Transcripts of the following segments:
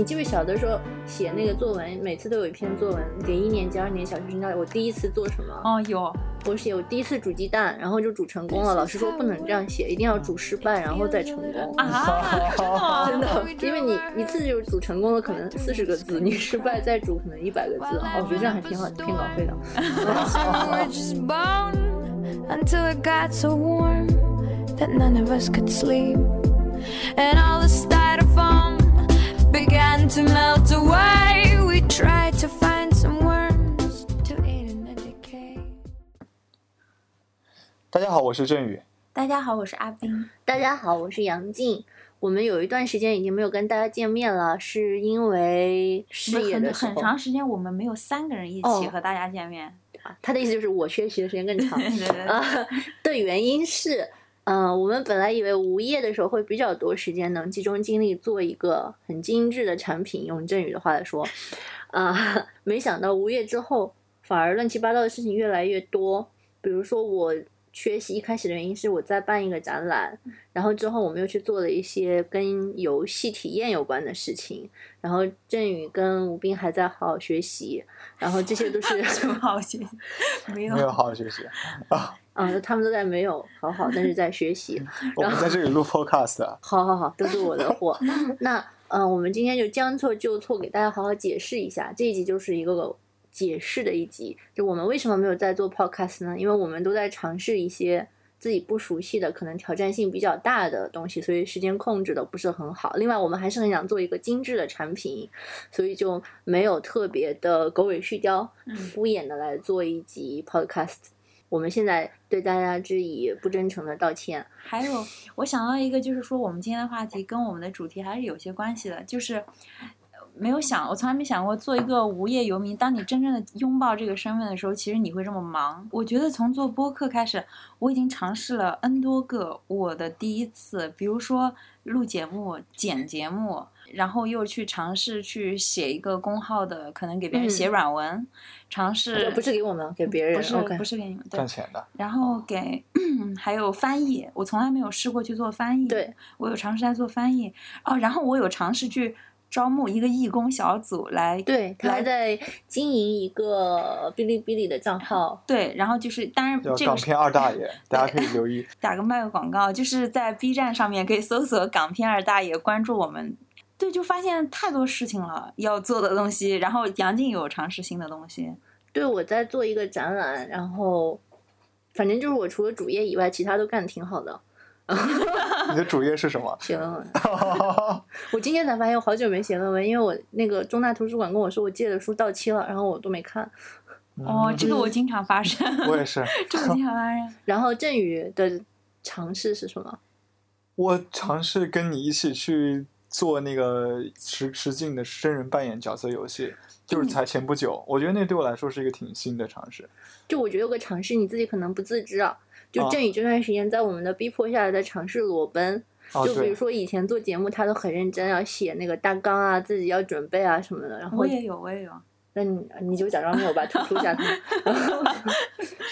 你记不小的时候写那个作文，每次都有一篇作文给一年级、二年级小学生教。我第一次做什么？哦，有。我写我第一次煮鸡蛋，然后就煮成功了。老师说不能这样写，一定要煮失败，然后再成功。啊，真的，因为你一次就煮成功了，可能四十个字；你失败再煮，可能一百个字。哦，我觉得这样还挺好，骗稿费的。大家好，我是振宇。大家好，我是阿斌。大家好，我是杨静。我们有一段时间已经没有跟大家见面了，是因为事业的很长时间我们没有三个人一起和大家见面。他的意思就是我缺席的时间更长 啊。的原因是，嗯，我们本来以为无业的时候会比较多时间能集中精力做一个很精致的产品，用振宇的话来说，啊，没想到无业之后反而乱七八糟的事情越来越多，比如说我。缺席一开始的原因是我在办一个展览，然后之后我们又去做了一些跟游戏体验有关的事情，然后振宇跟吴斌还在好好学习，然后这些都是 什么好好学习？没有没有好好学习啊 啊！他们都在没有好好，但是在学习。我们在这里录 podcast。好好好，都是我的货。那嗯，我们今天就将错就错，给大家好好解释一下，这一集就是一个。解释的一集，就我们为什么没有在做 podcast 呢？因为我们都在尝试一些自己不熟悉的、可能挑战性比较大的东西，所以时间控制的不是很好。另外，我们还是很想做一个精致的产品，所以就没有特别的狗尾续貂、敷衍的来做一集 podcast。我们现在对大家致以不真诚的道歉。还有，我想到一个，就是说我们今天的话题跟我们的主题还是有些关系的，就是。没有想，我从来没想过做一个无业游民。当你真正的拥抱这个身份的时候，其实你会这么忙。我觉得从做播客开始，我已经尝试了 N 多个我的第一次，比如说录节目、剪节目，然后又去尝试去写一个公号的，可能给别人写软文，尝试不是给我们，给别人，不是不是给你们赚钱的。然后给 还有翻译，我从来没有试过去做翻译。对，我有尝试在做翻译哦，然后我有尝试去。招募一个义工小组来，对，他还在经营一个哔哩哔哩的账号，对，然后就是当然这个港片二大爷，大家可以留意，打个卖个广告，就是在 B 站上面可以搜索港片二大爷，关注我们，对，就发现太多事情了要做的东西，然后杨静有尝试新的东西，对，我在做一个展览，然后反正就是我除了主业以外，其他都干的挺好的。你的主业是什么？写论文。我今天才发现，我好久没写论文，因为我那个中大图书馆跟我说，我借的书到期了，然后我都没看。哦，这个我经常发生。我也是。这个经常发生。然后振宇的尝试是什么？我尝试跟你一起去做那个实实境的真人扮演角色游戏，就是才前不久。我觉得那对我来说是一个挺新的尝试。就我觉得有个尝试，你自己可能不自知啊。就振宇这段时间，在我们的逼迫下，在尝试裸奔。就比如说以前做节目，他都很认真，要写那个大纲啊，自己要准备啊什么的。然后我也有，我也有。那你你就假装没有吧，突出一下他。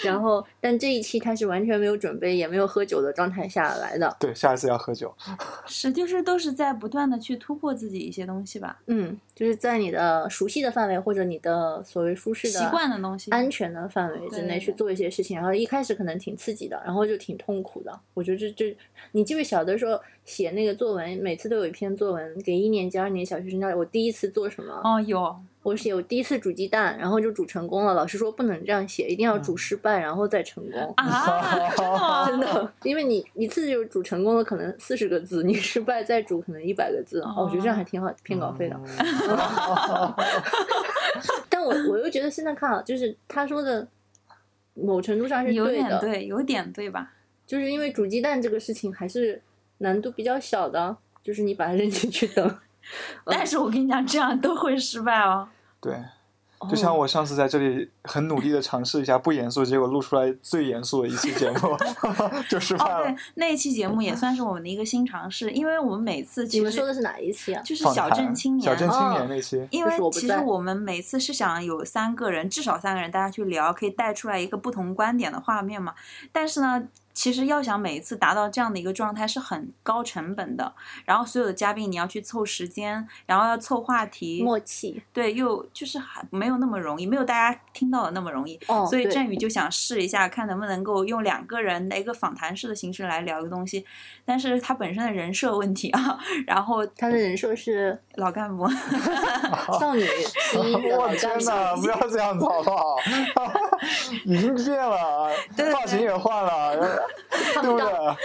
然后，但这一期他是完全没有准备，也没有喝酒的状态下来的。对，下一次要喝酒。是，就是都是在不断的去突破自己一些东西吧。嗯，就是在你的熟悉的范围或者你的所谓舒适的、习惯的东西、安全的范围之内去做一些事情。然后一开始可能挺刺激的，然后就挺痛苦的。我觉得这这，你记不小的时候写那个作文，每次都有一篇作文给一年级、二年级小学生教。我第一次做什么？哦，有。我写我第一次煮鸡蛋，然后就煮成功了。老师说不能这样写，一定要煮失败，然后再成功。啊，真的，因为你一次就煮成功了，可能四十个字；你失败再煮，可能一百个字。哦，我觉得这样还挺好，骗稿费的。但我我又觉得现在看啊，就是他说的某程度上是有点对，有点对吧？就是因为煮鸡蛋这个事情还是难度比较小的，就是你把它 扔进去等。但是我跟你讲，这样都会失败哦。对，就像我上次在这里很努力的尝试一下不严肃，结果录出来最严肃的一期节目 就失败了。对，那一期节目也算是我们的一个新尝试，因为我们每次你们说的是哪一期啊？就是小镇青年，小镇青年那期。因为其实我们每次是想有三个人，至少三个人，大家去聊，可以带出来一个不同观点的画面嘛。但是呢。其实要想每一次达到这样的一个状态是很高成本的。然后所有的嘉宾你要去凑时间，然后要凑话题，默契，对，又就是还没有那么容易，没有大家听到的那么容易。哦，所以振宇就想试一下，看能不能够用两个人的一个访谈式的形式来聊一个东西，但是他本身的人设问题啊，然后他的人设是老干部，少女我天哪，不要这样子好不好？已经变了，对发型也换了，看不到，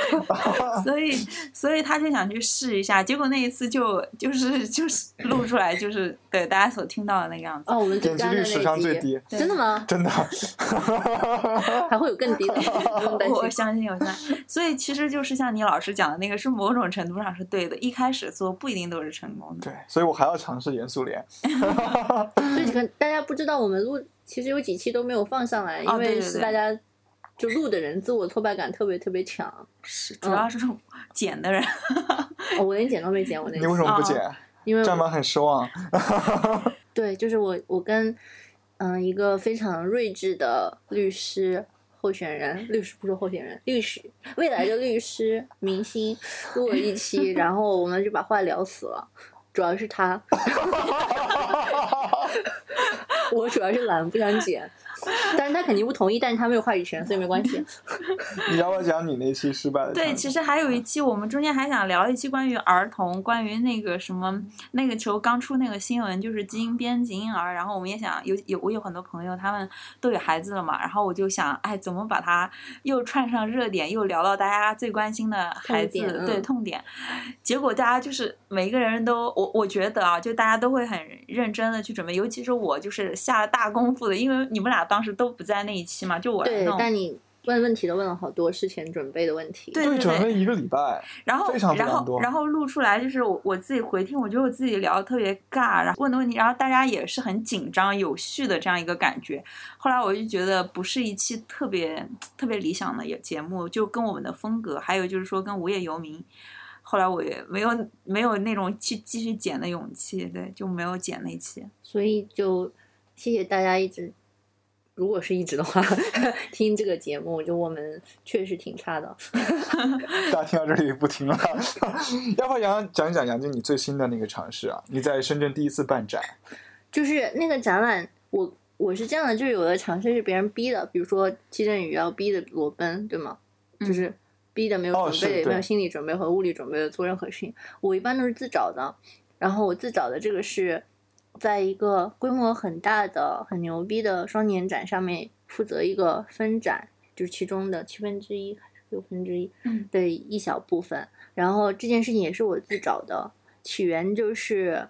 对？所以所以他就想去试一下，结果那一次就就是就是录出来就是对大家所听到的那个样子。哦，我们最点击率史上，最低，真的吗？真的。还会有更低的，不用担我心。相信，我相信。所以其实就是像你老师讲的那个，是某种程度上是对的。一开始做不一定都是成功的。对，所以我还要尝试严肃脸。所以可能大家不知道，我们录其实有几期都没有放上来，因为哦对对对是大家就录的人自我挫败感特别特别强。是，主要是这种剪的人。哦，我连剪都没剪，我那你为什么不剪？因为我这样吗？很失望。对，就是我我跟嗯一个非常睿智的律师候选人，律师不是候选人，律师未来的律师明星录了一期，然后我们就把话聊死了。主要是他，我主要是懒，不想剪，但是他肯定不同意，但是他没有话语权，所以没关系。你要不要讲你那期失败的？对，其实还有一期，我们中间还想聊一期关于儿童，关于那个什么，那个时候刚出那个新闻，就是基因编辑婴儿，然后我们也想有有我有很多朋友，他们都有孩子了嘛，然后我就想，哎，怎么把它又串上热点，又聊到大家最关心的孩子，痛对嗯痛点，结果大家就是每一个人都，我我觉得啊，就大家都会很认真的去准备，尤其是我就是下了大功夫的，因为你们俩当时都不在那一期嘛，就我对那，种但你问问题都问了好多事前准备的问题。对对，准备一个礼拜。然后非常非然常多后然后录出来就是我我自己回听，我觉得我自己聊的特别尬，然后问的问题，然后大家也是很紧张有序的这样一个感觉。后来我就觉得不是一期特别特别理想的节目，就跟我们的风格，还有就是说跟无业游民。后来我也没有没有那种去继续剪的勇气，对，就没有剪那期。所以就谢谢大家一直，如果是一直的话，听这个节目，就我们确实挺差的。大家听到这里不听了，要不杨讲讲一讲杨静你最新的那个尝试啊？你在深圳第一次办展，就是那个展览，我我是这样的，就是有的尝试是别人逼的，比如说季振宇要逼的裸奔，对吗？嗯就是逼的没有哦准备，没有心理准备和物理准备的做任何事情。我一般都是自找的，然后我自找的这个是在一个规模很大的、很牛逼的双年展上面负责一个分展，就是其中的七分之一还是六分之一嗯的一小部分。然后这件事情也是我自找的，起源就是。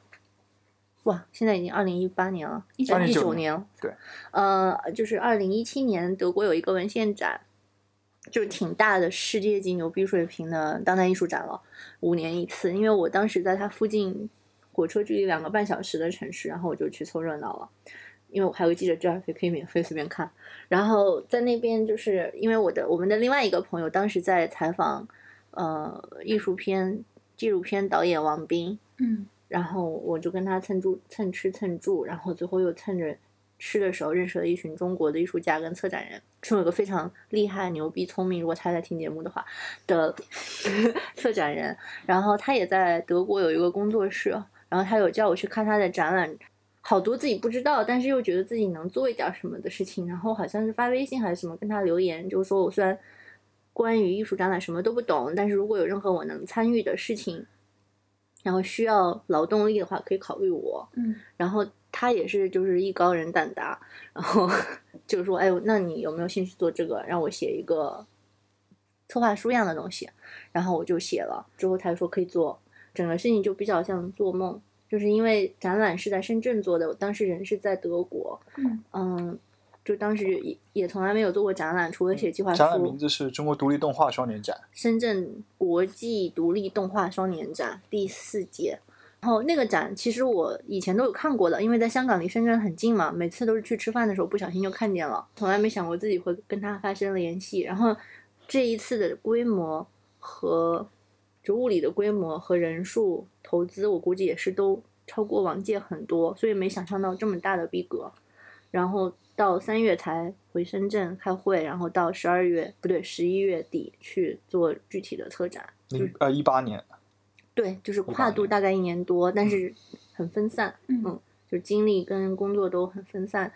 哇，现在已经二零一八年了，一2019年九年了。对，呃，就是二零一七年德国有一个文献展，就是挺大的世界级牛逼水平的当代艺术展了，五年一次。因为我当时在它附近，火车距离两个半小时的城市，然后我就去凑热闹了。因为我还有个记者证，所以可以免费随便看。然后在那边，就是因为我的我们的另外一个朋友当时在采访，呃，艺术片纪录片导演王斌，嗯然后我就跟他蹭住、蹭吃、蹭住，然后最后又蹭着吃的时候认识了一群中国的艺术家跟策展人，是有个非常厉害、牛逼、聪明，如果他在听节目的话的 策展人。然后他也在德国有一个工作室，然后他有叫我去看他的展览，好多自己不知道，但是又觉得自己能做一点什么的事情。然后好像是发微信还是什么跟他留言，就是说我虽然关于艺术展览什么都不懂，但是如果有任何我能参与的事情。然后需要劳动力的话，可以考虑我。嗯然后他也是就是艺高人胆大，然后 就是说：“哎，那你有没有兴趣做这个？让我写一个策划书一样的东西。”然后我就写了，之后他就说可以做。整个事情就比较像做梦，就是因为展览是在深圳做的，我当时人是在德国，嗯嗯，就当时也也从来没有做过展览，除了写计划展览名。字是中国独立动画双年展。深圳国际独立动画双年展第四届。然后那个展其实我以前都有看过的，因为在香港离深圳很近嘛，每次都是去吃饭的时候不小心就看见了，从来没想过自己会跟他发生联系。然后这一次的规模和就物理的规模和人数投资，我估计也是都超过往届很多，所以没想象到这么大的逼格。然后到三月才回深圳开会，然后到十二月不对十一月底去做具体的策展。零呃一八年，对，就是跨度大概一年多，但是很分散，嗯就精力跟工作都很分散。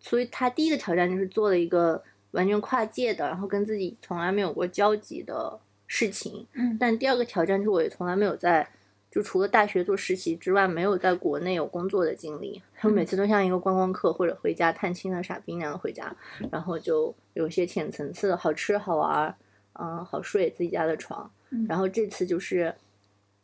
所以他第一个挑战就是做了一个完全跨界的，然后跟自己从来没有过交集的事情。嗯但第二个挑战是我也从来没有在，就除了大学做实习之外，没有在国内有工作的经历。我每次都像一个观光客或者回家探亲的傻逼那样回家，然后就有一些浅层次的好吃好玩，嗯，好睡自己家的床。嗯然后这次就是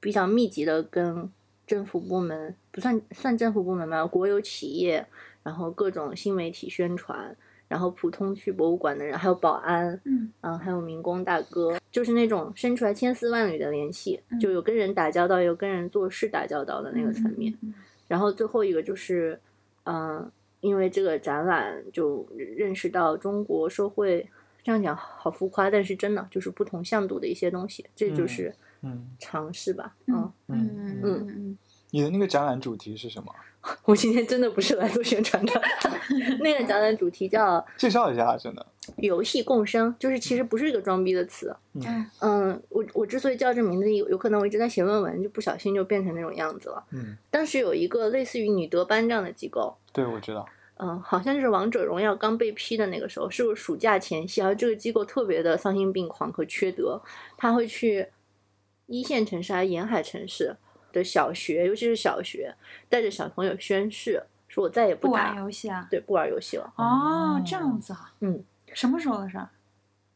比较密集的跟政府部门，不算算政府部门吧，国有企业，然后各种新媒体宣传，然后普通去博物馆的人，还有保安，嗯嗯，还有民工大哥，就是那种生出来千丝万缕的联系，嗯就有跟人打交道，有跟人做事打交道的那个层面。嗯然后最后一个就是，嗯、因为这个展览就认识到中国社会，这样讲好浮夸，但是真的就是不同向度的一些东西，这就嗯是嗯尝试吧。嗯嗯嗯嗯你的那个展览主题是什么？我今天真的不是来做宣传的，那个展览主题叫 介绍一下，真的。“游戏共生”，就是其实不是一个装逼的词。嗯嗯，我我之所以叫这名字，有有可能我一直在写论文，就不小心就变成那种样子了。嗯，当时有一个类似于女德班这样的机构，对，我知道。嗯，好像就是《王者荣耀》刚被批的那个时候，是我暑假前夕，然后这个机构特别的丧心病狂和缺德，他会去一线城市还是沿海城市的小学，尤其是小学，带着小朋友宣誓，说我再也不玩打，游戏啊？对，不玩游戏了。哦，这样子啊。嗯，什么时候的事儿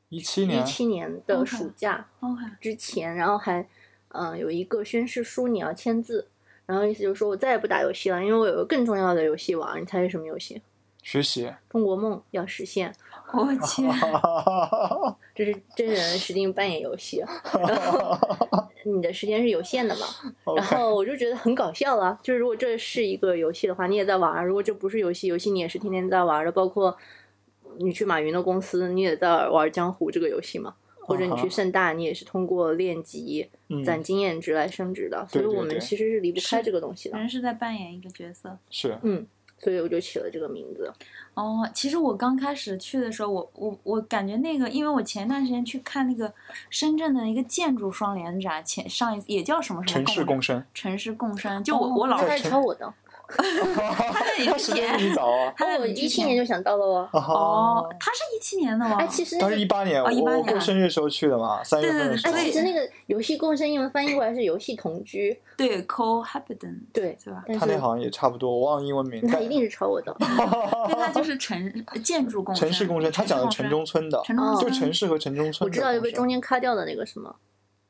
一一七年，一七年的 OK 暑假？OK，之前，然后还嗯、有一个宣誓书你要签字，然后意思就是说我再也不打游戏了，因为我有个更重要的游戏玩，你猜是什么游戏？学习。中国梦要实现，我去 这是真人实境扮演游戏，然后你的时间是有限的嘛，然后我就觉得很搞笑了。就是如果这是一个游戏的话，你也在玩儿；如果这不是游戏，游戏你也是天天在玩儿的。包括你去马云的公司，你也在玩江湖这个游戏嘛，或者你去盛大，你也是通过练级、嗯，攒经验值来升职的。所以我们其实是离不开这个东西的。人是在扮演一个角色。是嗯，所以我就起了这个名字。哦，其实我刚开始去的时候，我我我感觉那个，因为我前段时间去看那个深圳的一个建筑双联展，前上一次也叫什么什么城市共生。城市共生，就我、我老他在是抄我的，他那里 他时间比你早啊。他在我一七年就想到了哦。哦，他是一七年的吗？哎，其实那他个是一八年，哦18我年过生日时候去的嘛，三月份的对时候哎，对。其实那个游戏共生英文翻译过来是游戏同居，对 cohabitant，对，是吧？他那好像也差不多，我忘了英文名。但他一定是抄我的。对，他就是城建筑共生，城市共生，他讲的城中村的，就村城市和城中村。我知道有被中间卡掉的那个什么，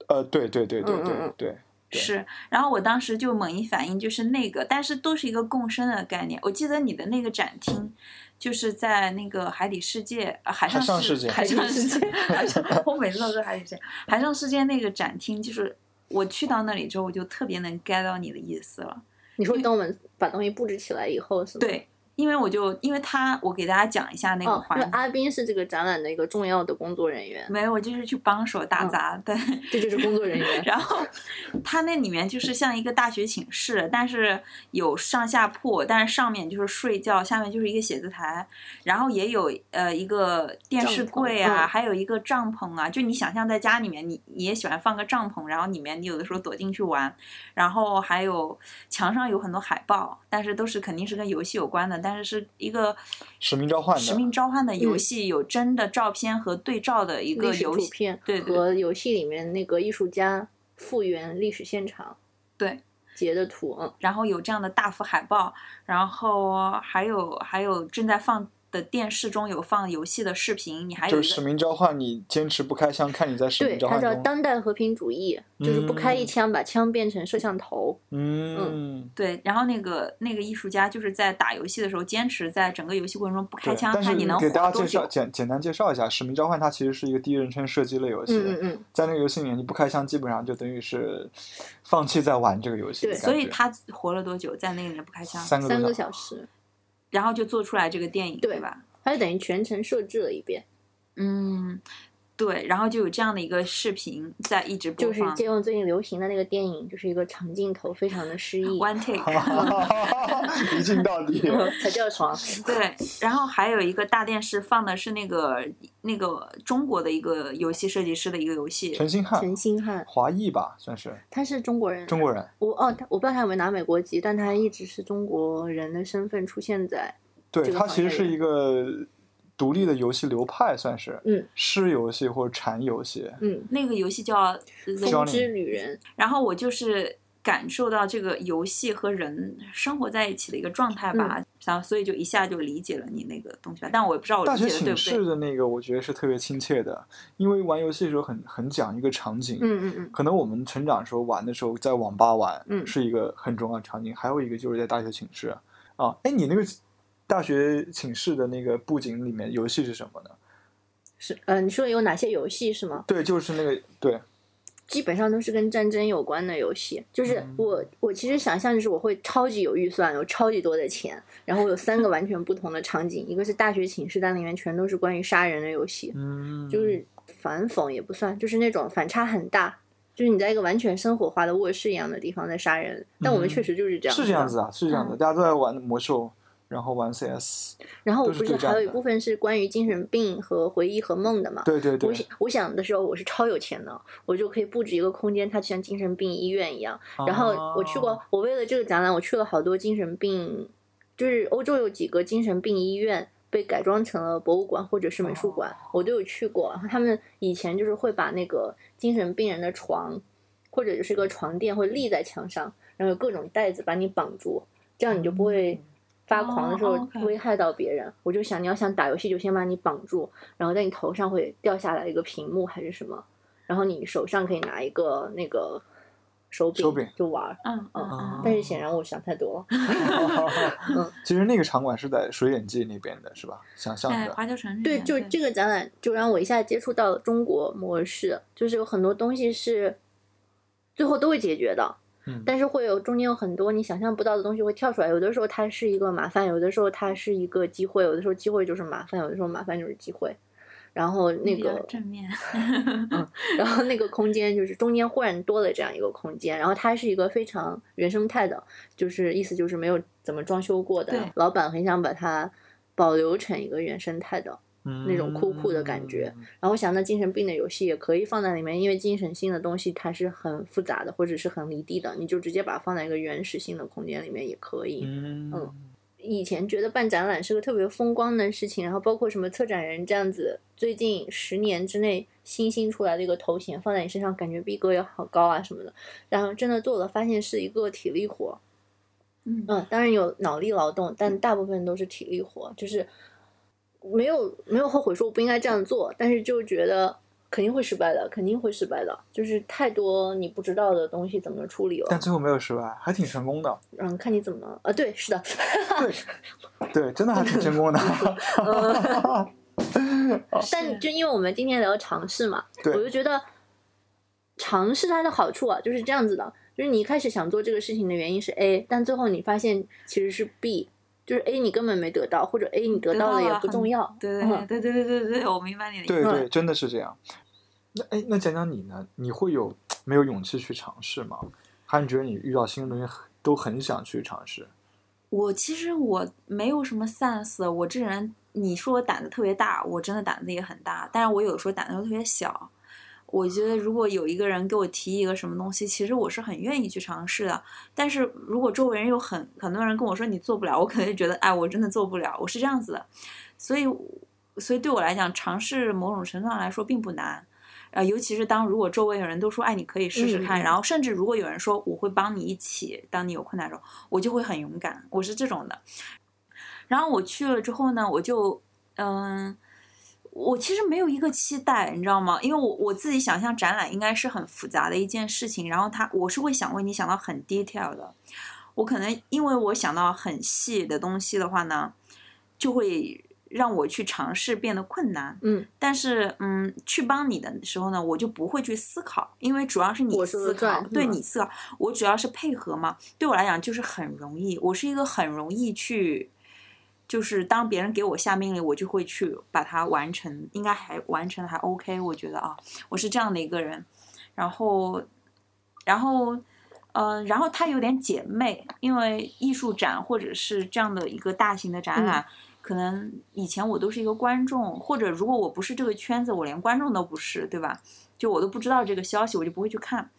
呃，对对对对对，对是，然后我当时就猛一反应就是那个，但是都是一个共生的概念。我记得你的那个展厅，就是在那个海底世界，呃、海上海上世界海上世界，海上，我每次都说海底世界，海上世界那个展厅，就是我去到那里之后，我就特别能 get 到你的意思了。你说等我们把东西布置起来以后是吗？对，因为我就因为他，我给大家讲一下那个环节。为阿斌是这个展览的一个重要的工作人员，没有，我就是去帮手打嗯杂，对。这就是工作人员。然后他那里面就是像一个大学寝室，但是有上下铺，但是上面就是睡觉，下面就是一个写字台，然后也有呃一个电视柜啊，还有一个帐篷啊。就你想象在家里面，你你也喜欢放个帐篷，然后里面你有的时候躲进去玩，然后还有墙上有很多海报，但是都是肯定是跟游戏有关的，但是是一个使命召唤的使命召唤的游嗯戏，有真的照片和对照的一个游戏。图片对对和游戏里面那个艺术家复原历史现场对，截的图，嗯，然后有这样的大幅海报，然后还有还有正在放的电视中有放游戏的视频，你还有就是使命召唤你坚持不开枪，看你在使对，它叫命召唤中。当代和平主义，就是不开一嗯枪把枪变成摄像头，嗯，对，然后那个那个艺术家就是在打游戏的时候坚持在整个游戏过程中不开。枪，但是看你能给大家介绍。简简单介绍一下，使命召唤它其实是一个第一人称射击类游戏。嗯嗯嗯，在那个游戏里面，你不开枪，基本上就等于是放弃在玩这个游戏对。所以他活了多久？在那个里面不开枪，三个三个小时，然后就做出来这个电影，对吧？它就等于全程设置了一遍。嗯，对，然后就有这样的一个视频在一直播放，就是借用最近流行的那个电影，就是一个长镜头，非常的诗意，one take。一镜到底。才叫床。对，然后还有一个大电视放的是那个那个中国的一个游戏设计师的一个游戏，陈星汉，陈星汉，华裔吧，算是他是中国人，中国人。我哦，他我不知道他有没有拿美国籍，但他一直是中国人的身份出现在。对他其实是一个独立的游戏流派，算是嗯诗游戏或者禅游戏。嗯，那个游戏叫风之旅人，然后我就是感受到这个游戏和人生活在一起的一个状态吧，然后所以就一下就理解了你那个东西吧。但我也不知道我大理学寝室解的对不对。的那个，我觉得是特别亲切的，因为玩游戏的时候很很讲一个场景。嗯嗯嗯，可能我们成长时候玩的时候，在网吧玩，嗯是一个很重要的场景。还有一个就是在大学寝室啊，哎，你那个大学寝室的那个布景里面游戏是什么呢？是呃，你说有哪些游戏是吗？对，就是那个对，基本上都是跟战争有关的游戏。就是嗯我我其实想象就是我会超级有预算，有超级多的钱，然后我有三个完全不同的场景，一个是大学寝室，但里面全都是关于杀人的游戏，嗯，就是反讽也不算，就是那种反差很大。就是你在一个完全生活化的卧室一样的地方在杀人，但我们嗯确实就是这样，是这样子。啊，是这样的，嗯大家都在玩魔兽，然后玩 CS，然后我不是还有一部分是关于精神病和回忆和梦的嘛？对对对我，想我想的时候，我是超有钱的，我就可以布置一个空间，它就像精神病医院一样。然后我去过哦，我为了这个展览，我去了好多精神病，就是欧洲有几个精神病医院被改装成了博物馆或者是美术馆，我都有去过。然后他们以前就是会把那个精神病人的床，或者就是个床垫会立在墙上，然后有各种带子把你绑住，这样你就不会。发狂的时候危害到别人，我就想你要想打游戏就先把你绑住，然后在你头上会掉下来一个屏幕还是什么，然后你手上可以拿一个那个手柄手柄就玩儿。嗯嗯哦嗯，但是显然我想太多了。其实那个场馆是在水眼记那边的，是吧？想象在的，华侨城对，就这个展览就让我一下接触到了中国模式，就是有很多东西是最后都会解决的，嗯但是会有中间有很多你想象不到的东西会跳出来。有的时候它是一个麻烦，有的时候它是一个机会，有的时候机会就是麻烦，有的时候麻烦就是机会。然后那个正面，嗯然后那个空间就是中间忽然多了这样一个空间，然后它是一个非常原生态的，就是意思就是没有怎么装修过的对，老板很想把它保留成一个原生态的。那种酷酷的感觉嗯然后想，到精神病的游戏也可以放在里面，因为精神性的东西它是很复杂的，或者是很离地的，你就直接把它放在一个原始性的空间里面也可以。嗯嗯以前觉得办展览是个特别风光的事情，然后包括什么策展人这样子，最近十年之内新兴出来的一个头衔放在你身上，感觉逼格也好高啊什么的。然后真的做了，发现是一个体力活，嗯嗯，当然有脑力劳动，但大部分都是体力活，就是没有没有后悔说我不应该这样做，但是就觉得肯定会失败的，肯定会失败的，就是太多你不知道的东西怎么处理了但，最后没有失败，还挺成功的。嗯，看你怎么啊，对，是的，对，对，真的还挺成功的。但就因为我们今天聊尝试嘛，我就，觉得尝试它的好处啊，就是这样子的，就是你一开始想做这个事情的原因是 A，但最后你发现其实是 B，就是 A 你根本没得到，或者 A 你得得到了也很不重要，对嗯对对对对对对，我明白你的意思。对对，真的是这样。那哎，那讲讲你呢？你会有没有勇气去尝试吗？还是你觉得你遇到新的东西都很想去尝试？我其实我没有什么 sense，我这人，你说我胆子特别大，我真的胆子也很大，但是我有的时候胆子又特别小。我觉得如果有一个人给我提一个什么东西，其实我是很愿意去尝试的。但是如果周围人有很很多人跟我说你做不了，我可能就觉得哎，我真的做不了，我是这样子的。所以，所以对我来讲，尝试某种程度上来说并不难。呃，尤其是当如果周围有人都说，哎，你可以试试看，然后甚至如果有人说我会帮你一起，当你有困难的时候，我就会很勇敢，我是这种的。然后我去了之后呢，我就嗯，我其实没有一个期待，你知道吗？因为我我自己想象展览应该是很复杂的一件事情，然后它我是会想为你想到很 detail 的。我可能因为我想到很细的东西的话呢，就会让我去尝试变得困难。嗯，但是嗯，去帮你的时候呢，我就不会去思考，因为主要是你思考对你思考，我主要是配合嘛。对我来讲就是很容易，我是一个很容易去就是当别人给我下命令，我就会去把它完成，应该还完成的还 OK，我觉得啊，我是这样的一个人。然后，然后，呃，然后他有点姐妹，因为艺术展或者是这样的一个大型的展览，可能以前我都是一个观众，或者如果我不是这个圈子，我连观众都不是，对吧？就我都不知道这个消息，我就不会去看。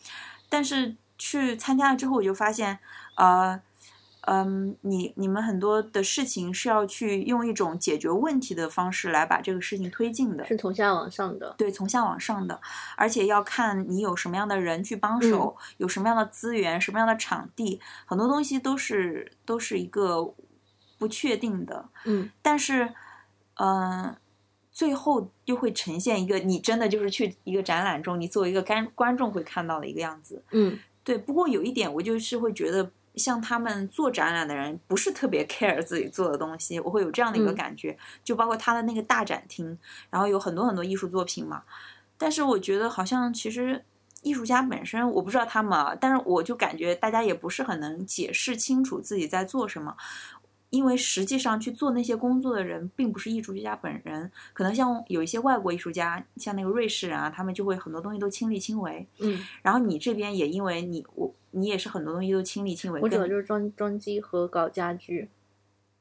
但是去参加了之后，我就发现，呃。嗯，你你们很多的事情是要去用一种解决问题的方式来把这个事情推进的，是从下往上的。对，从下往上的，而且要看你有什么样的人去帮手，有什么样的资源，什么样的场地，很多东西都是都是一个不确定的。嗯，但是，嗯，最后又会呈现一个你真的就是去一个展览中，你作为一个观观众会看到的一个样子。嗯，对。不过有一点，我就是会觉得。像他们做展览的人不是特别 care 自己做的东西，我会有这样的一个感觉。就包括他的那个大展厅，然后有很多很多艺术作品嘛。但是我觉得好像其实艺术家本身，我不知道他们，啊，但是我就感觉大家也不是很能解释清楚自己在做什么。因为实际上去做那些工作的人，并不是艺术家本人，可能像有一些外国艺术家，像那个瑞士人啊，他们就会很多东西都亲力亲为。嗯，然后你这边也因为你我你也是很多东西都亲力亲为。我主要就是装装机和搞家具。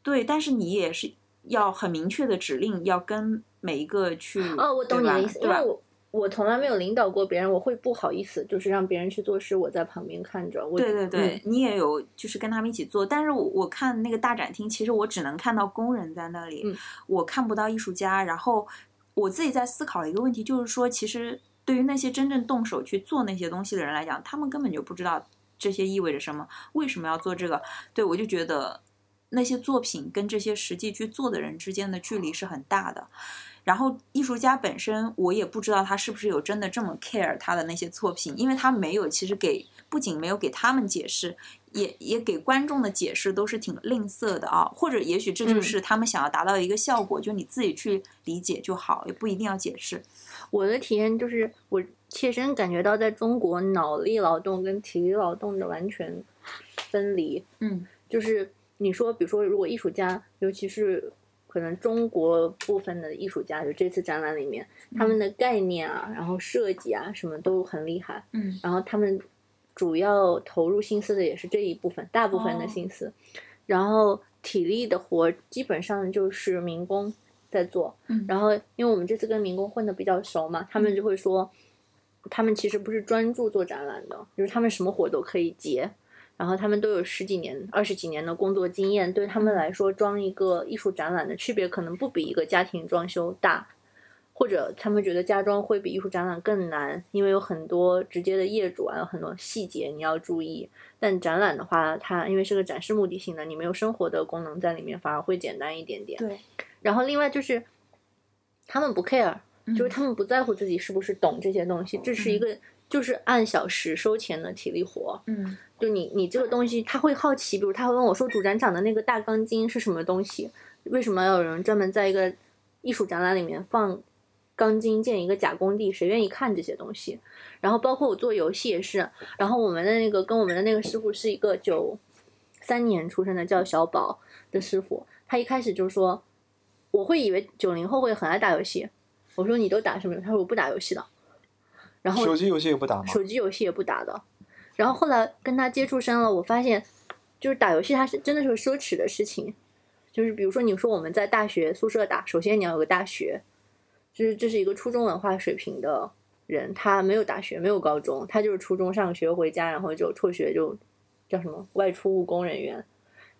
对，但是你也是要很明确的指令，要跟每一个去。哦，我懂你的意思，对吧？我从来没有领导过别人，我会不好意思，就是让别人去做事，我在旁边看着。对对对，你也有就是跟他们一起做，但是我我看那个大展厅，其实我只能看到工人在那里，我看不到艺术家。然后我自己在思考一个问题，就是说，其实对于那些真正动手去做那些东西的人来讲，他们根本就不知道这些意味着什么，为什么要做这个？对我就觉得那些作品跟这些实际去做的人之间的距离是很大的。然后艺术家本身，我也不知道他是不是有真的这么 care 他的那些作品，因为他没有，其实给不仅没有给他们解释，也也给观众的解释都是挺吝啬的啊。或者也许这就是他们想要达到的一个效果，就你自己去理解就好，也不一定要解释。我的体验就是，我切身感觉到，在中国脑力劳动跟体力劳动的完全分离。嗯，就是你说，比如说，如果艺术家，尤其是。可能中国部分的艺术家，就这次展览里面，他们的概念啊，然后设计啊，什么都很厉害。嗯，然后他们主要投入心思的也是这一部分，大部分的心思。然后体力的活基本上就是民工在做。嗯，然后因为我们这次跟民工混的比较熟嘛，他们就会说，他们其实不是专注做展览的，就是他们什么活都可以接。然后他们都有十几年、二十几年的工作经验，对他们来说，装一个艺术展览的区别可能不比一个家庭装修大，或者他们觉得家装会比艺术展览更难，因为有很多直接的业主啊，有很多细节你要注意。但展览的话，它因为是个展示目的性的，你没有生活的功能在里面，反而会简单一点点。对。然后另外就是，他们不 care，就是他们不在乎自己是不是懂这些东西，这是一个。就是按小时收钱的体力活，嗯，就你你这个东西，他会好奇，比如他会问我说，主展场的那个大钢筋是什么东西？为什么要有人专门在一个艺术展览里面放钢筋建一个假工地？谁愿意看这些东西？然后包括我做游戏也是，然后我们的那个跟我们的那个师傅是一个九三年出生的叫小宝的师傅，他一开始就说，我会以为九零后会很爱打游戏，我说你都打什么？他说我不打游戏的。然后手机游戏也不打吗？手机游戏也不打的。然后后来跟他接触深了，我发现，就是打游戏，它是真的是个奢侈的事情。就是比如说，你说我们在大学宿舍打，首先你要有个大学，就是这是一个初中文化水平的人，他没有大学，没有高中，他就是初中上学回家，然后就辍学，就叫什么外出务工人员。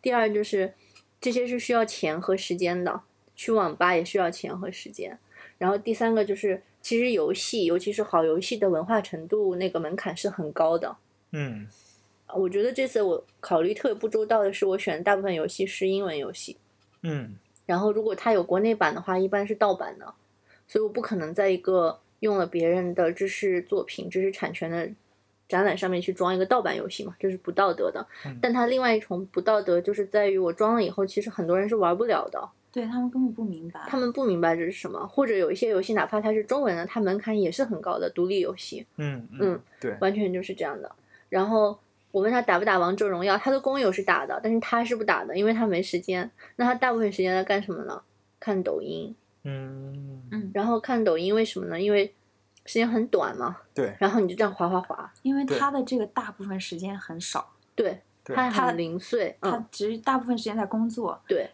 第二就是这些是需要钱和时间的，去网吧也需要钱和时间。然后第三个就是。其实游戏，尤其是好游戏的文化程度，那个门槛是很高的。嗯，我觉得这次我考虑特别不周到的是，我选的大部分游戏是英文游戏。嗯，然后如果它有国内版的话，一般是盗版的，所以我不可能在一个用了别人的知识作品、知识产权的展览上面去装一个盗版游戏嘛，这是不道德的。但它另外一重不道德就是在于我装了以后，其实很多人是玩不了的。对他们根本不明白，他们不明白这是什么，或者有一些游戏，哪怕它是中文的，它门槛也是很高的独立游戏。嗯嗯，对，完全就是这样的。然后我问他打不打王者荣耀，他的工友是打的，但是他是不打的，因为他没时间。那他大部分时间在干什么呢？看抖音。嗯嗯，然后看抖音为什么呢？因为时间很短嘛。对然后你就这样滑滑滑。因为他的这个大部分时间很少，对，他他很零碎。他嗯，只是大部分时间在工作，对。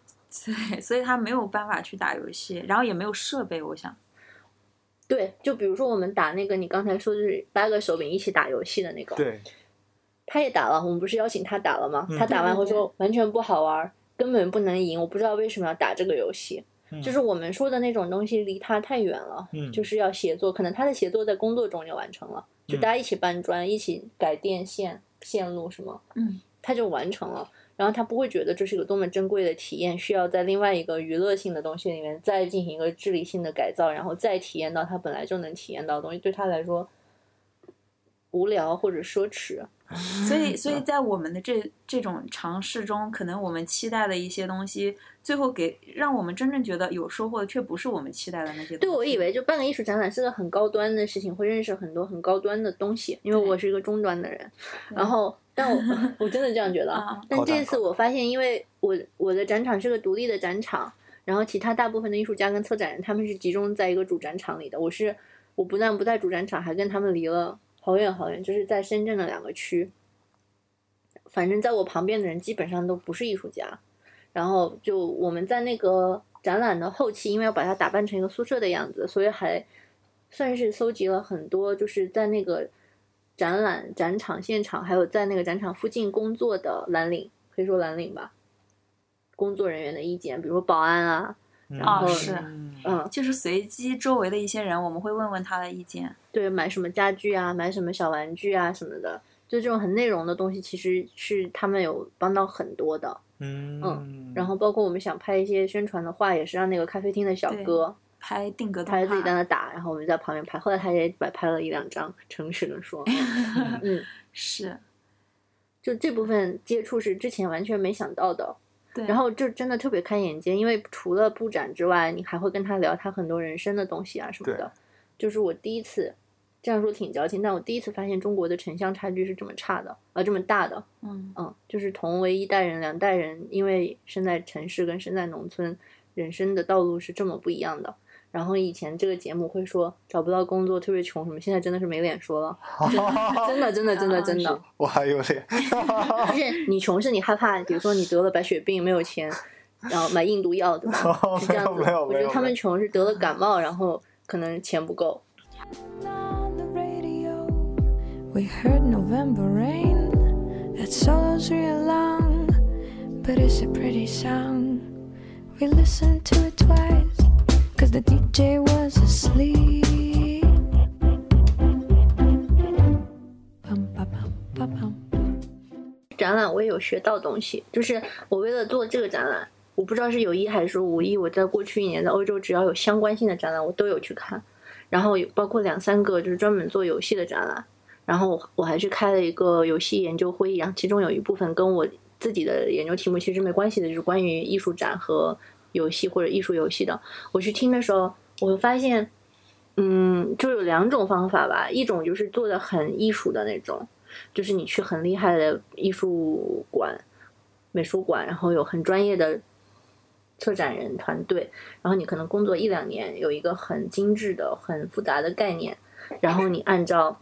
对，所以他没有办法去打游戏，然后也没有设备，我想，对，就比如说我们打那个你刚才说就是八个手柄一起打游戏的那个，对，他也打了，我们不是邀请他打了吗？嗯他打完后说完全不好玩，根本不能赢，我不知道为什么要打这个游戏。嗯就是我们说的那种东西离他太远了，嗯就是要协作，可能他的协作在工作中就完成了，就嗯大家一起搬砖，一起改电线、线路什么，嗯，他就完成了。然后他不会觉得这是一个多么珍贵的体验，需要在另外一个娱乐性的东西里面再进行一个智力性的改造，然后再体验到他本来就能体验到的东西，对他来说无聊或者奢侈。所以，所以在我们的这这种尝试中，可能我们期待的一些东西，最后给让我们真正觉得有收获的，却不是我们期待的那些东西。对，我以为就办个艺术展览是个很高端的事情，会认识很多很高端的东西，因为我是一个中端的人。然后，但我 我真的这样觉得啊。但这次我发现，因为我我的展场是个独立的展场，然后其他大部分的艺术家跟策展人他们是集中在一个主展场里的。我是我不但不在主展场，还跟他们离了好远好远，就是在深圳的两个区。反正在我旁边的人基本上都不是艺术家，然后就我们在那个展览的后期，因为要把它打扮成一个宿舍的样子，所以还算是搜集了很多，就是在那个展览展场现场，还有在那个展场附近工作的蓝领，可以说蓝领吧，工作人员的意见，比如说保安啊，然后啊是嗯嗯，就是随机周围的一些人，我们会问问他的意见。对，买什么家具啊，买什么小玩具啊什么的，就这种很内容的东西，其实是他们有帮到很多的。嗯，然后包括我们想拍一些宣传的话，也是让那个咖啡厅的小哥，拍定格动他自己在，那打，然后我们在旁边拍。后来他也摆拍了一两张，诚实的说，嗯嗯，是就这部分接触是之前完全没想到的。对。然后就真的特别开眼界，因为除了布展之外，你还会跟他聊他很多人生的东西啊什么的。就是我第一次，这样说挺矫情，但我第一次发现中国的城乡差距是这么差的，啊，这么大的。嗯，嗯，就是同为一代人，两代人因为生在城市跟生在农村，人生的道路是这么不一样的。然后以前这个节目会说找不到工作，特别穷什么，现在真的是没脸说了，真的真的真的啊真的。我还有脸，就是你穷是你害怕，比如说你得了白血病没有钱，然后买印度药，对吧？是这样子。没有没有我觉得他们穷是得了感冒，然后可能钱不够。On the radio, we heard November rain. That solo's real long, but it's a pretty song. We listened to it twice, cause the DJ was asleep. 展览我也有学到东西，就是我为了做这个展览，我不知道是有意还是无意，我在过去一年在欧洲，只要有相关性的展览，我都有去看，然后包括两三个就是专门做游戏的展览，然后我还去开了一个游戏研究会议，然后其中有一部分跟我自己的研究题目其实没关系的，就是关于艺术展和游戏或者艺术游戏的。我去听的时候，我会发现，嗯，就有两种方法吧，一种就是做的很艺术的那种。就是你去很厉害的艺术馆、美术馆，然后有很专业的策展人团队，然后你可能工作一两年，有一个很精致的、很复杂的概念，然后你按照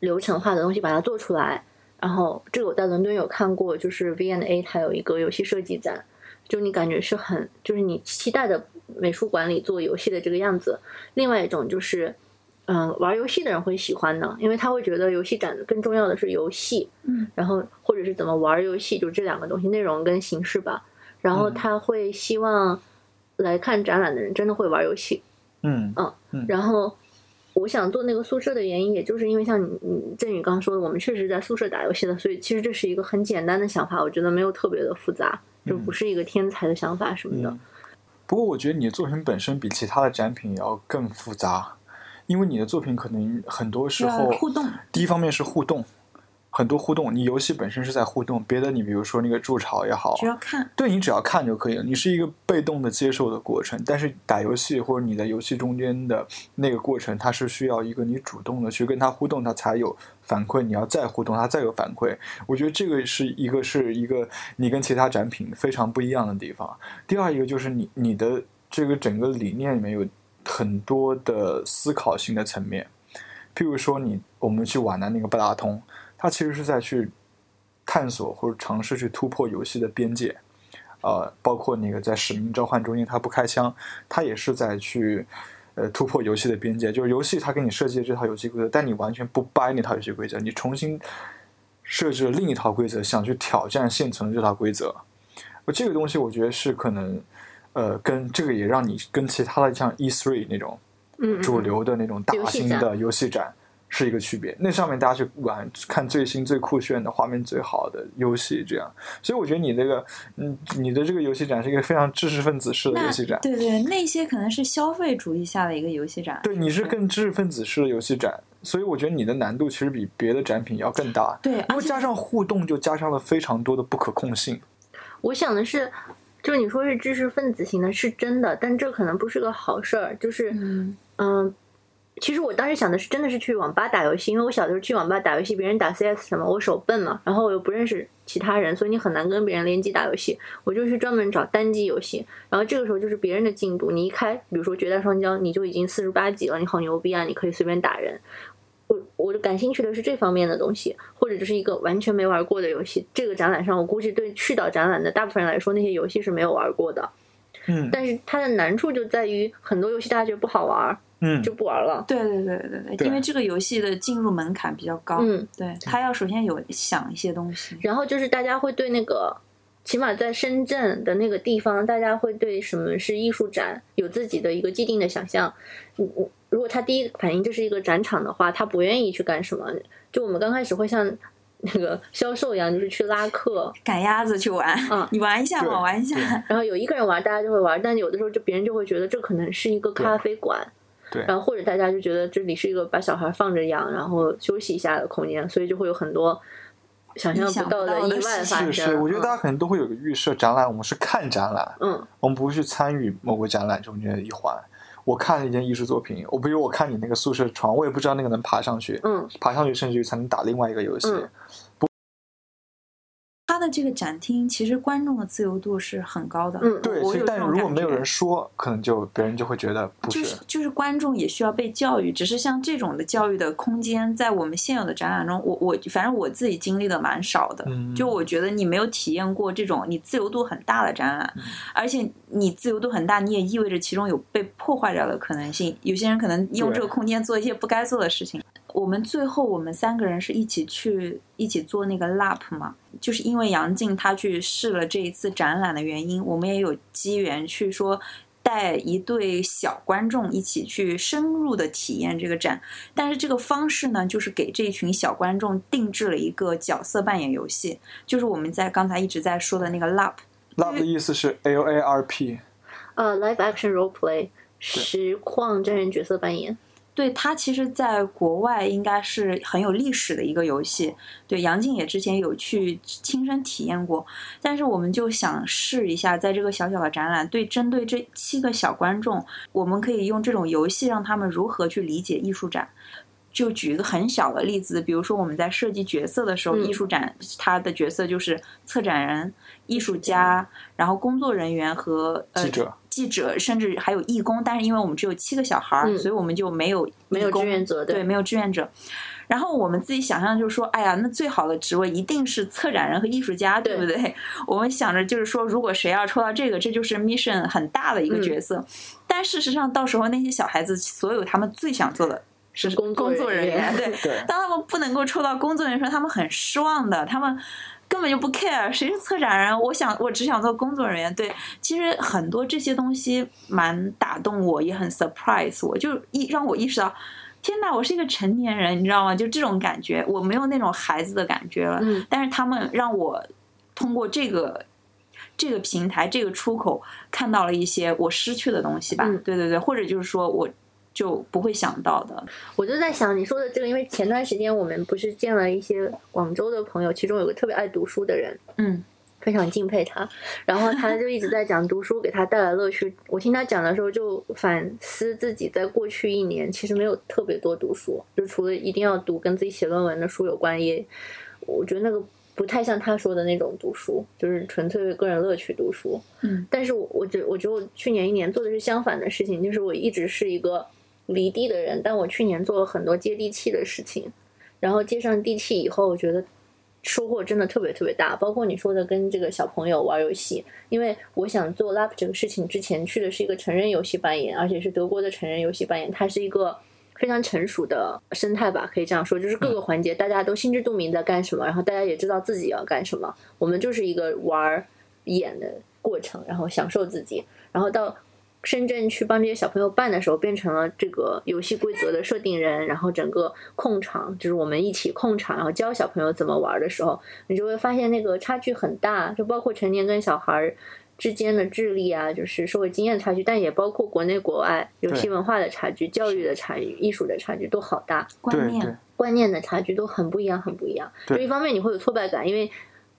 流程化的东西把它做出来。然后这个我在伦敦有看过，就是 V&A 它有一个游戏设计展，就你感觉是很，就是你期待的美术馆里做游戏的这个样子。另外一种就是。嗯，玩游戏的人会喜欢的，因为他会觉得游戏展更重要的是游戏，嗯，然后或者是怎么玩游戏，就这两个东西，内容跟形式吧。然后嗯他会希望来看展览的人真的会玩游戏，嗯嗯然后我想做那个宿舍的原因，也就是因为像你你振宇刚说的，我们确实在宿舍打游戏的，所以其实这是一个很简单的想法，我觉得没有特别的复杂，就不是一个天才的想法什么的。嗯。不过我觉得你的作品本身比其他的展品也要更复杂，因为你的作品可能很多时候互动，第一方面是互动，很多互动。你游戏本身是在互动，别的你比如说那个筑巢也好，只要看，对你只要看就可以了，你是一个被动的接受的过程。但是打游戏或者你在游戏中间的那个过程，它是需要一个你主动的去跟它互动，它才有反馈，你要再互动，它再有反馈。我觉得这个是一个是一个你跟其他展品非常不一样的地方。第二一个就是你你的这个整个理念里面有很多的思考性的层面，譬如说你我们去皖南那个八达通，它其实是在去探索或者尝试去突破游戏的边界。呃，包括那个在使命召唤中间，它不开枪，它也是在去呃突破游戏的边界。就是游戏它给你设计的这套游戏规则，但你完全不掰那套游戏规则，你重新设置了另一套规则，想去挑战现存的这套规则。我这个东西，我觉得是可能呃，跟这个也让你跟其他的像 E three 那种嗯，主流的那种大型的游戏展是一个区别。那上面大家去玩，看最新、最酷炫的画面、最好的游戏，这样。所以我觉得你这个，嗯，你的这个游戏展是一个非常知识分子式的游戏展。对对，那些可能是消费主义下的一个游戏展。对，你是更知识分子式的游戏展，所以我觉得你的难度其实比别的展品要更大。对，因而且为加上互动，就加上了非常多的不可控性。我想的是，就是你说是知识分子型的，是真的，但这可能不是个好事儿。就是，嗯嗯，其实我当时想的是，真的是去网吧打游戏，因为我小的时候去网吧打游戏，别人打 CS 什么，我手笨嘛，然后我又不认识其他人，所以你很难跟别人联机打游戏。我就去专门找单机游戏，然后这个时候就是别人的进度，你一开，比如说绝代双骄，你就已经四十八级了，你好牛逼啊，你可以随便打人。我我就感兴趣的是这方面的东西，或者就是一个完全没玩过的游戏。这个展览上，我估计对去到展览的大部分人来说，那些游戏是没有玩过的。嗯但是它的难处就在于很多游戏大家觉得不好玩，嗯就不玩了。对对对对对，因为这个游戏的进入门槛比较高，嗯，对，他要首先有想一些东西，然后就是大家会对那个，起码在深圳的那个地方，大家会对什么是艺术展有自己的一个既定的想象。嗯嗯如果他第一反应这是一个展场的话，他不愿意去干什么。就我们刚开始会像 那个销售一样，就是去拉客，赶鸭子去玩，嗯你玩一下对嘛，玩一下，然后有一个人玩，大家就会玩，但有的时候就别人就会觉得这可能是一个咖啡馆。对然后或者大家就觉得这里是一个把小孩放着养，然后休息一下的空间，所以就会有很多想象不到的意外发生。是是，我觉得大家可能都会有个预设，展览我们是看展览，嗯我们不会去参与某个展览中间的一环。我看了一件艺术作品，我比如我看你那个宿舍床，我也不知道那个能爬上去，嗯爬上去甚至于才能打另外一个游戏。嗯他的这个展厅其实观众的自由度是很高的，嗯对，我有这其实但种如果没有人说，可能就别人就会觉得不就是就是观众也需要被教育，只是像这种的教育的空间，在我们现有的展览中，我我反正我自己经历的蛮少的。嗯就我觉得你没有体验过这种你自由度很大的展览，嗯而且你自由度很大，你也意味着其中有被破坏掉的可能性。有些人可能用这个空间做一些不该做的事情。我们最后我们三个人是一起去一起做那个 lap 嘛，就是因为杨静她去试了这一次展览的原因，我们也有机缘去说带一对小观众一起去深入的体验这个展。但是这个方式呢，就是给这群小观众定制了一个角色扮演游戏，就是我们在刚才一直在说的那个 lap。LARP 的意思是 L A R P，呃，live action role play 实况真人角色扮演。对它其实在国外应该是很有历史的一个游戏。对，杨静也之前有去亲身体验过，但是我们就想试一下，在这个小小的展览，对针对这七个小观众，我们可以用这种游戏让他们如何去理解艺术展。就举一个很小的例子，比如说我们在设计角色的时候，嗯艺术展它的角色就是策展人、艺术家，然后工作人员和呃记者记者，甚至还有义工。但是因为我们只有七个小孩儿，嗯所以我们就没有没有志愿者对对，没有志愿者。然后我们自己想象就是说，哎呀，那最好的职位一定是策展人和艺术家，对不对？我们想着就是说，如果谁要抽到这个，这就是 mission 很大的一个嗯角色。但事实上，到时候那些小孩子，所有他们最想做的是工作人人员对，对当他们不能够抽到工作人员他们很失望的，他们根本就不 care 谁是策展人，我想我只想做工作人员。对，其实很多这些东西蛮打动我，也很 surprise 我，就意让我意识到。天呐，我是一个成年人，你知道吗？就这种感觉，我没有那种孩子的感觉了。嗯但是他们让我通过这个这个平台、这个出口，看到了一些我失去的东西吧。嗯对对对，或者就是说我就不会想到的。我就在想你说的这个，因为前段时间我们不是见了一些广州的朋友，其中有个特别爱读书的人，嗯非常敬佩他。然后他就一直在讲读书给他带来乐趣。我听他讲的时候，就反思自己在过去一年其实没有特别多读书，就除了一定要读跟自己写论文的书有关，也我觉得那个不太像他说的那种读书，就是纯粹为个人乐趣读书。嗯，但是我我觉我觉得我去年一年做的是相反的事情，就是我一直是一个离地的人，但我去年做了很多接地气的事情，然后接上地气以后，我觉得收获真的特别特别大。包括你说的跟这个小朋友玩游戏，因为我想做 Lab 这个事情之前去的是一个成人游戏扮演，而且是德国的成人游戏扮演，它是一个。非常成熟的生态吧，可以这样说，就是各个环节大家都心知肚明在干什么，然后大家也知道自己要干什么。我们就是一个玩儿演的过程，然后享受自己。然后到深圳去帮这些小朋友办的时候，变成了这个游戏规则的设定人，然后整个控场就是我们一起控场，然后教小朋友怎么玩的时候，你就会发现那个差距很大，就包括成年跟小孩儿。之间的智力啊，就是社会经验差距，但也包括国内国外游戏文化的差距、教育的差距、艺术的差距都好大，观念观念的差距都很不一样，很不一样。就一方面你会有挫败感，因为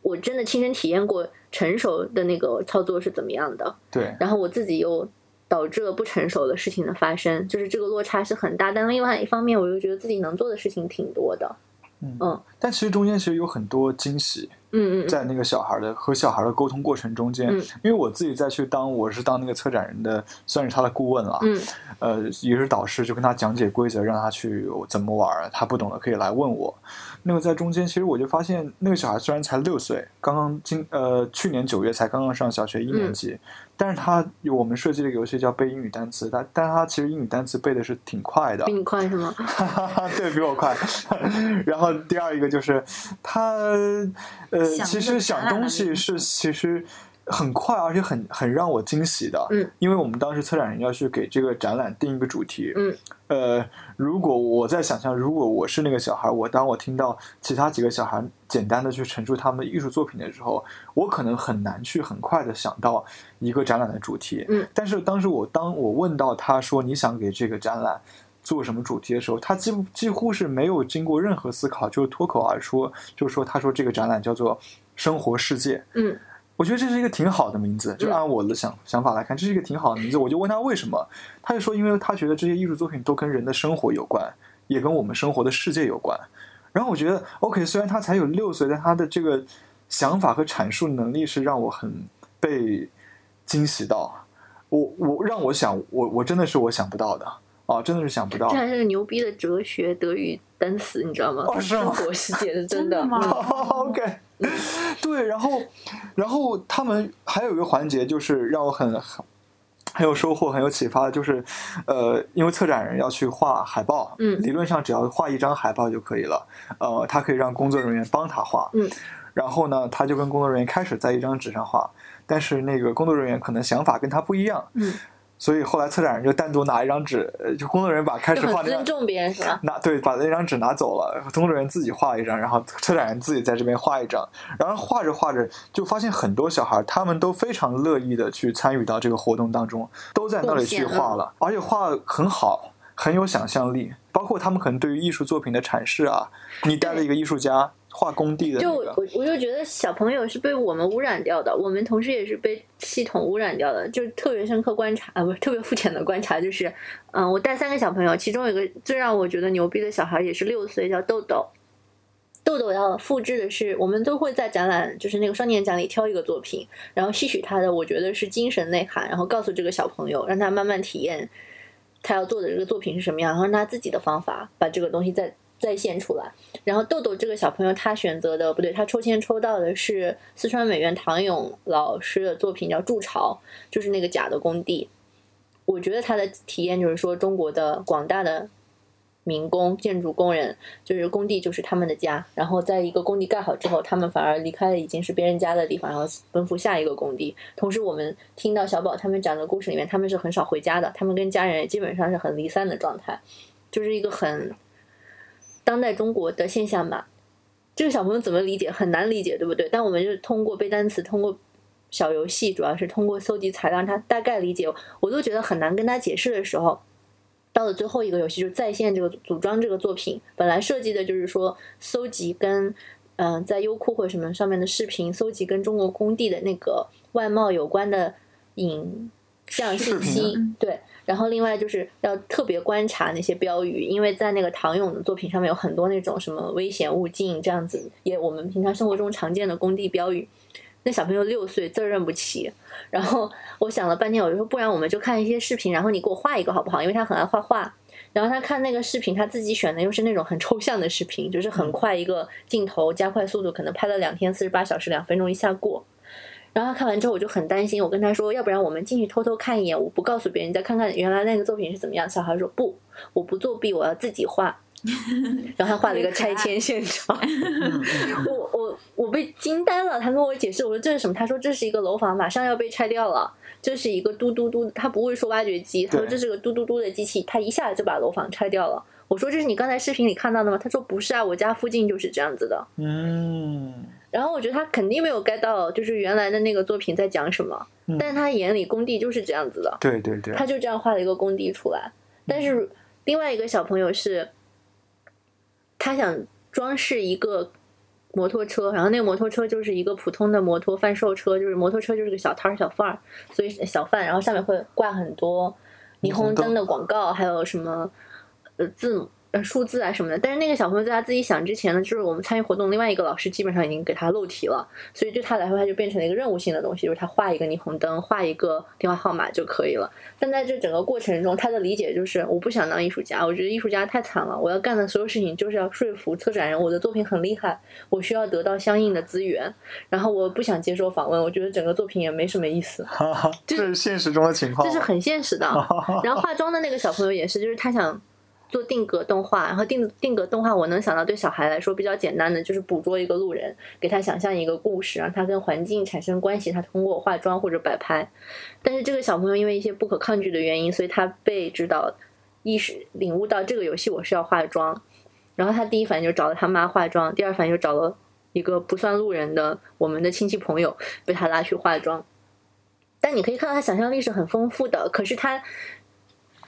我真的亲身体验过成熟的那个操作是怎么样的，对。然后我自己又导致了不成熟的事情的发生，就是这个落差是很大。但另外一方面，我又觉得自己能做的事情挺多的，嗯。嗯但其实中间其实有很多惊喜。嗯嗯，在那个小孩的和小孩的沟通过程中间，因为我自己再去当我是当那个策展人的，算是他的顾问了，嗯，呃，也是导师，就跟他讲解规则，让他去怎么玩，他不懂的可以来问我。那么在中间，其实我就发现，那个小孩虽然才六岁，刚刚今呃去年九月才刚刚上小学一年级，但是他有我们设计的一个游戏叫背英语单词，但但他其实英语单词背的是挺快的，比你快是吗？对比我快。然后第二一个就是他呃，其实想东西是其实。很快，而且很很让我惊喜的，嗯，因为我们当时策展人要去给这个展览定一个主题，嗯，呃，如果我在想象，如果我是那个小孩，我当我听到其他几个小孩简单的去陈述他们的艺术作品的时候，我可能很难去很快的想到一个展览的主题，嗯，但是当时我当我问到他说你想给这个展览做什么主题的时候，他几乎几乎是没有经过任何思考就脱口而出，就说他说这个展览叫做生活世界，嗯。我觉得这是一个挺好的名字，就按我的想想法来看，这是一个挺好的名字。我就问他为什么，他就说，因为他觉得这些艺术作品都跟人的生活有关，也跟我们生活的世界有关。然后我觉得，OK，虽然他才有六岁，但他的这个想法和阐述能力是让我很被惊喜到。我我让我想，我我真的是我想不到的啊，真的是想不到。这还是个牛逼的哲学德语单词，你知道吗？哦，是吗？生活世界是 真的吗？OK。对，然后，然后他们还有一个环节，就是让我很很有收获、很有启发的，就是，呃，因为策展人要去画海报，嗯，理论上只要画一张海报就可以了，呃，他可以让工作人员帮他画，嗯，然后呢，他就跟工作人员开始在一张纸上画，但是那个工作人员可能想法跟他不一样，嗯。所以后来策展人就单独拿一张纸，就工作人员把开始画那尊重别人是吧？拿对，把那张纸拿走了，工作人员自己画一张，然后策展人自己在这边画一张，然后画着画着就发现很多小孩他们都非常乐意的去参与到这个活动当中，都在那里去画了，而且画很好，很有想象力，包括他们可能对于艺术作品的阐释啊，你带了一个艺术家。画工地的，就我我就觉得小朋友是被我们污染掉的，我们同时也是被系统污染掉的。就特别深刻观察啊，不是特别肤浅的观察，就是，嗯，我带三个小朋友，其中有个最让我觉得牛逼的小孩也是六岁，叫豆豆。豆豆要复制的是，我们都会在展览，就是那个双年展里挑一个作品，然后吸取他的，我觉得是精神内涵，然后告诉这个小朋友，让他慢慢体验他要做的这个作品是什么样，然后让他自己的方法把这个东西再。再现出来，然后豆豆这个小朋友他选择的不对，他抽签抽到的是四川美院唐勇老师的作品，叫《筑巢》，就是那个假的工地。我觉得他的体验就是说，中国的广大的民工、建筑工人，就是工地就是他们的家。然后在一个工地盖好之后，他们反而离开了已经是别人家的地方，然后奔赴下一个工地。同时，我们听到小宝他们讲的故事里面，他们是很少回家的，他们跟家人基本上是很离散的状态，就是一个很。当代中国的现象吧，这个小朋友怎么理解很难理解，对不对？但我们就通过背单词，通过小游戏，主要是通过搜集材料，让他大概理解。我都觉得很难跟他解释的时候，到了最后一个游戏，就在线这个组装这个作品，本来设计的就是说搜集跟嗯、在优酷或者什么上面的视频，搜集跟中国工地的那个外贸有关的影像信息，对。然后另外就是要特别观察那些标语，因为在那个唐勇的作品上面有很多那种什么危险勿近这样子，也我们平常生活中常见的工地标语。那小朋友六岁字儿认不齐，然后我想了半天，我就说不然我们就看一些视频，然后你给我画一个好不好？因为他很爱画画。然后他看那个视频，他自己选的又是那种很抽象的视频，就是很快一个镜头加快速度，可能拍了两天四十八小时，两分钟一下过。然后他看完之后，我就很担心，我跟他说，要不然我们进去偷偷看一眼，我不告诉别人，再看看原来那个作品是怎么样。小孩说不，我不作弊，我要自己画。然后他画了一个拆迁现场，我我我被惊呆了。他跟我解释，我说这是什么？他说这是一个楼房，马上要被拆掉了。这是一个嘟嘟嘟，他不会说挖掘机，他说这是个嘟嘟嘟的机器，他一下就把楼房拆掉了。我说这是你刚才视频里看到的吗？他说不是啊，我家附近就是这样子的。嗯，然后我觉得他肯定没有 get 到，就是原来的那个作品在讲什么，嗯但是他眼里工地就是这样子的，对对对，他就这样画了一个工地出来。但是另外一个小朋友是，他想装饰一个摩托车，然后那个摩托车就是一个普通的摩托贩售车，就是摩托车就是个小摊儿小贩儿，所以小贩，然后上面会挂很多霓虹灯的广告，还有什么呃字母。呃，数字啊什么的，但是那个小朋友在他自己想之前呢，就是我们参与活动，另外一个老师基本上已经给他漏题了，所以对他来说，他就变成了一个任务性的东西，就是他画一个霓虹灯，画一个电话号码就可以了。但在这整个过程中，他的理解就是，我不想当艺术家，我觉得艺术家太惨了，我要干的所有事情就是要说服策展人，我的作品很厉害，我需要得到相应的资源，然后我不想接受访问，我觉得整个作品也没什么意思。哈哈，这是现实中的情况。这是很现实的。然后化妆的那个小朋友也是，就是他想做定格动画，然后定定格动画，我能想到对小孩来说比较简单的就是捕捉一个路人，给他想象一个故事，让他跟环境产生关系，他通过化妆或者摆拍。但是这个小朋友因为一些不可抗拒的原因，所以他被指导意识领悟到这个游戏我是要化妆，然后他第一反应就找了他妈化妆，第二反应就找了一个不算路人的我们的亲戚朋友被他拉去化妆。但你可以看到他想象力是很丰富的，可是他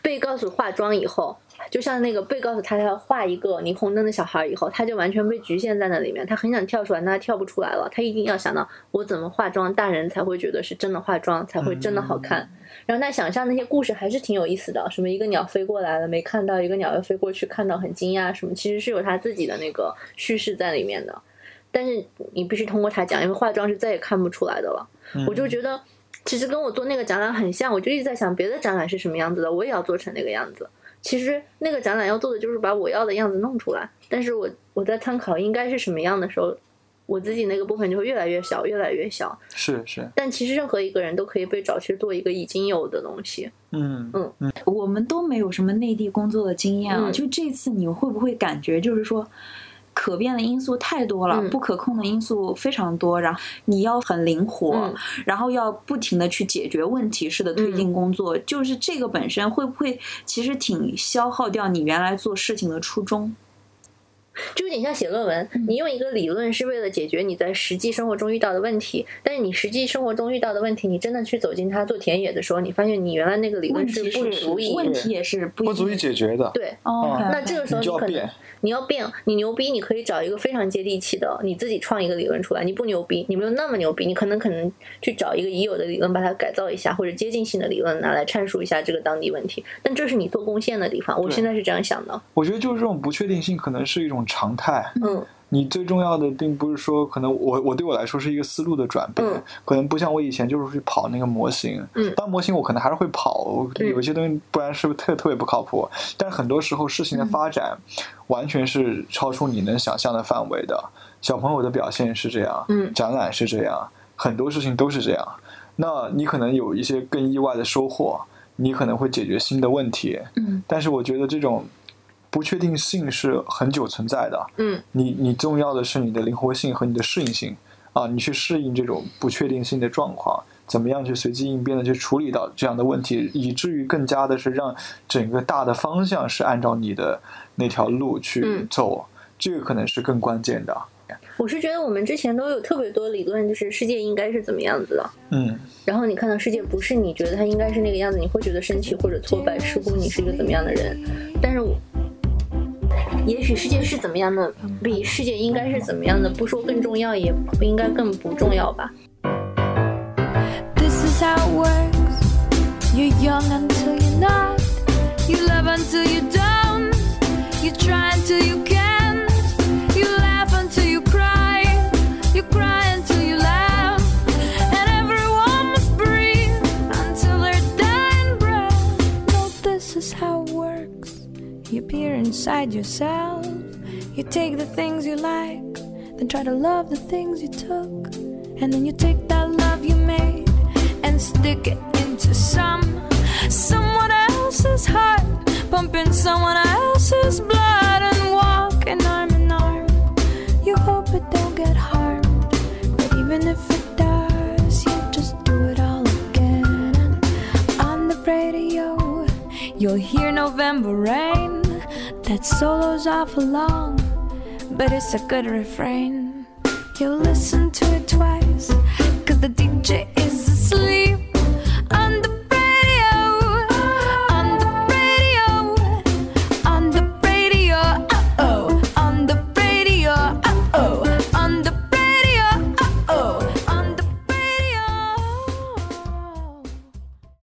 被告诉化妆以后，就像那个被告诉他要画一个霓虹灯的小孩以后，他就完全被局限在那里面。他很想跳出来，但他跳不出来了。他一定要想到我怎么化妆，大人才会觉得是真的化妆，才会真的好看。然后他想象那些故事还是挺有意思的，什么一个鸟飞过来了没看到，一个鸟又飞过去看到很惊讶，什么其实是有他自己的那个叙事在里面的。但是你必须通过他讲，因为化妆是再也看不出来的了。我就觉得其实跟我做那个展览很像，我就一直在想别的展览是什么样子的，我也要做成那个样子。其实那个展览要做的就是把我要的样子弄出来，但是我我在参考应该是什么样的时候，我自己那个部分就会越来越小，越来越小。是是，但其实任何一个人都可以被找去做一个已经有的东西。嗯嗯嗯我们都没有什么内地工作的经验啊，嗯就这次你会不会感觉就是说？可变的因素太多了，嗯。不可控的因素非常多，然后你要很灵活，嗯。然后要不停的去解决问题式的推进工作，就是这个本身会不会其实挺消耗掉你原来做事情的初衷？就有点像写论文，你用一个理论是为了解决你在实际生活中遇到的问题，但是你实际生活中遇到的问题，你真的去走进它做田野的时候，你发现你原来那个理论是不足以问题也是不不足以解决的。对。哦那这个时候你可能变你要变，你牛逼，你可以找一个非常接地气的，你自己创一个理论出来。你不牛逼，你没有那么牛逼，你可能可能去找一个已有的理论，把它改造一下，或者接近性的理论拿来阐述一下这个当地问题。但这是你做贡献的地方，我现在是这样想的。我觉得就是这种不确定性可能是一种常态。嗯你最重要的并不是说，可能我我对我来说是一个思路的转变，嗯可能不像我以前就是去跑那个模型，嗯当然模型我可能还是会跑，嗯有一些东西不然是不是特特别不靠谱。但很多时候事情的发展完全是超出你能想象的范围的。小朋友的表现是这样，嗯展览是这样，很多事情都是这样。那你可能有一些更意外的收获，你可能会解决新的问题，嗯，但是我觉得这种不确定性是很久存在的。嗯你你重要的是你的灵活性和你的适应性啊，你去适应这种不确定性的状况，怎么样去随机应变的去处理到这样的问题，以至于更加的是让整个大的方向是按照你的那条路去嗯走，这个可能是更关键的。我是觉得我们之前都有特别多理论，就是世界应该是怎么样子的。嗯然后你看到世界不是你觉得它应该是那个样子，你会觉得生气或者挫败，似乎你是一个怎么样的人。但是我也许世界是怎么样的，比世界应该是怎么样的，不说更重要，也不应该更不重要吧。You try until you can inside yourself. You take the things you like, then try to love the things you took. And then you take that love you made and stick it into some someone else's heart, pumping someone else's blood and walking arm in arm. You hope it don't get harmed, but even if it does, you just do it all again. And on the radio, you'll hear November rain. That solo's awful long, but it's a good refrain. You'll listen to it twice, cause the DJ is asleep on the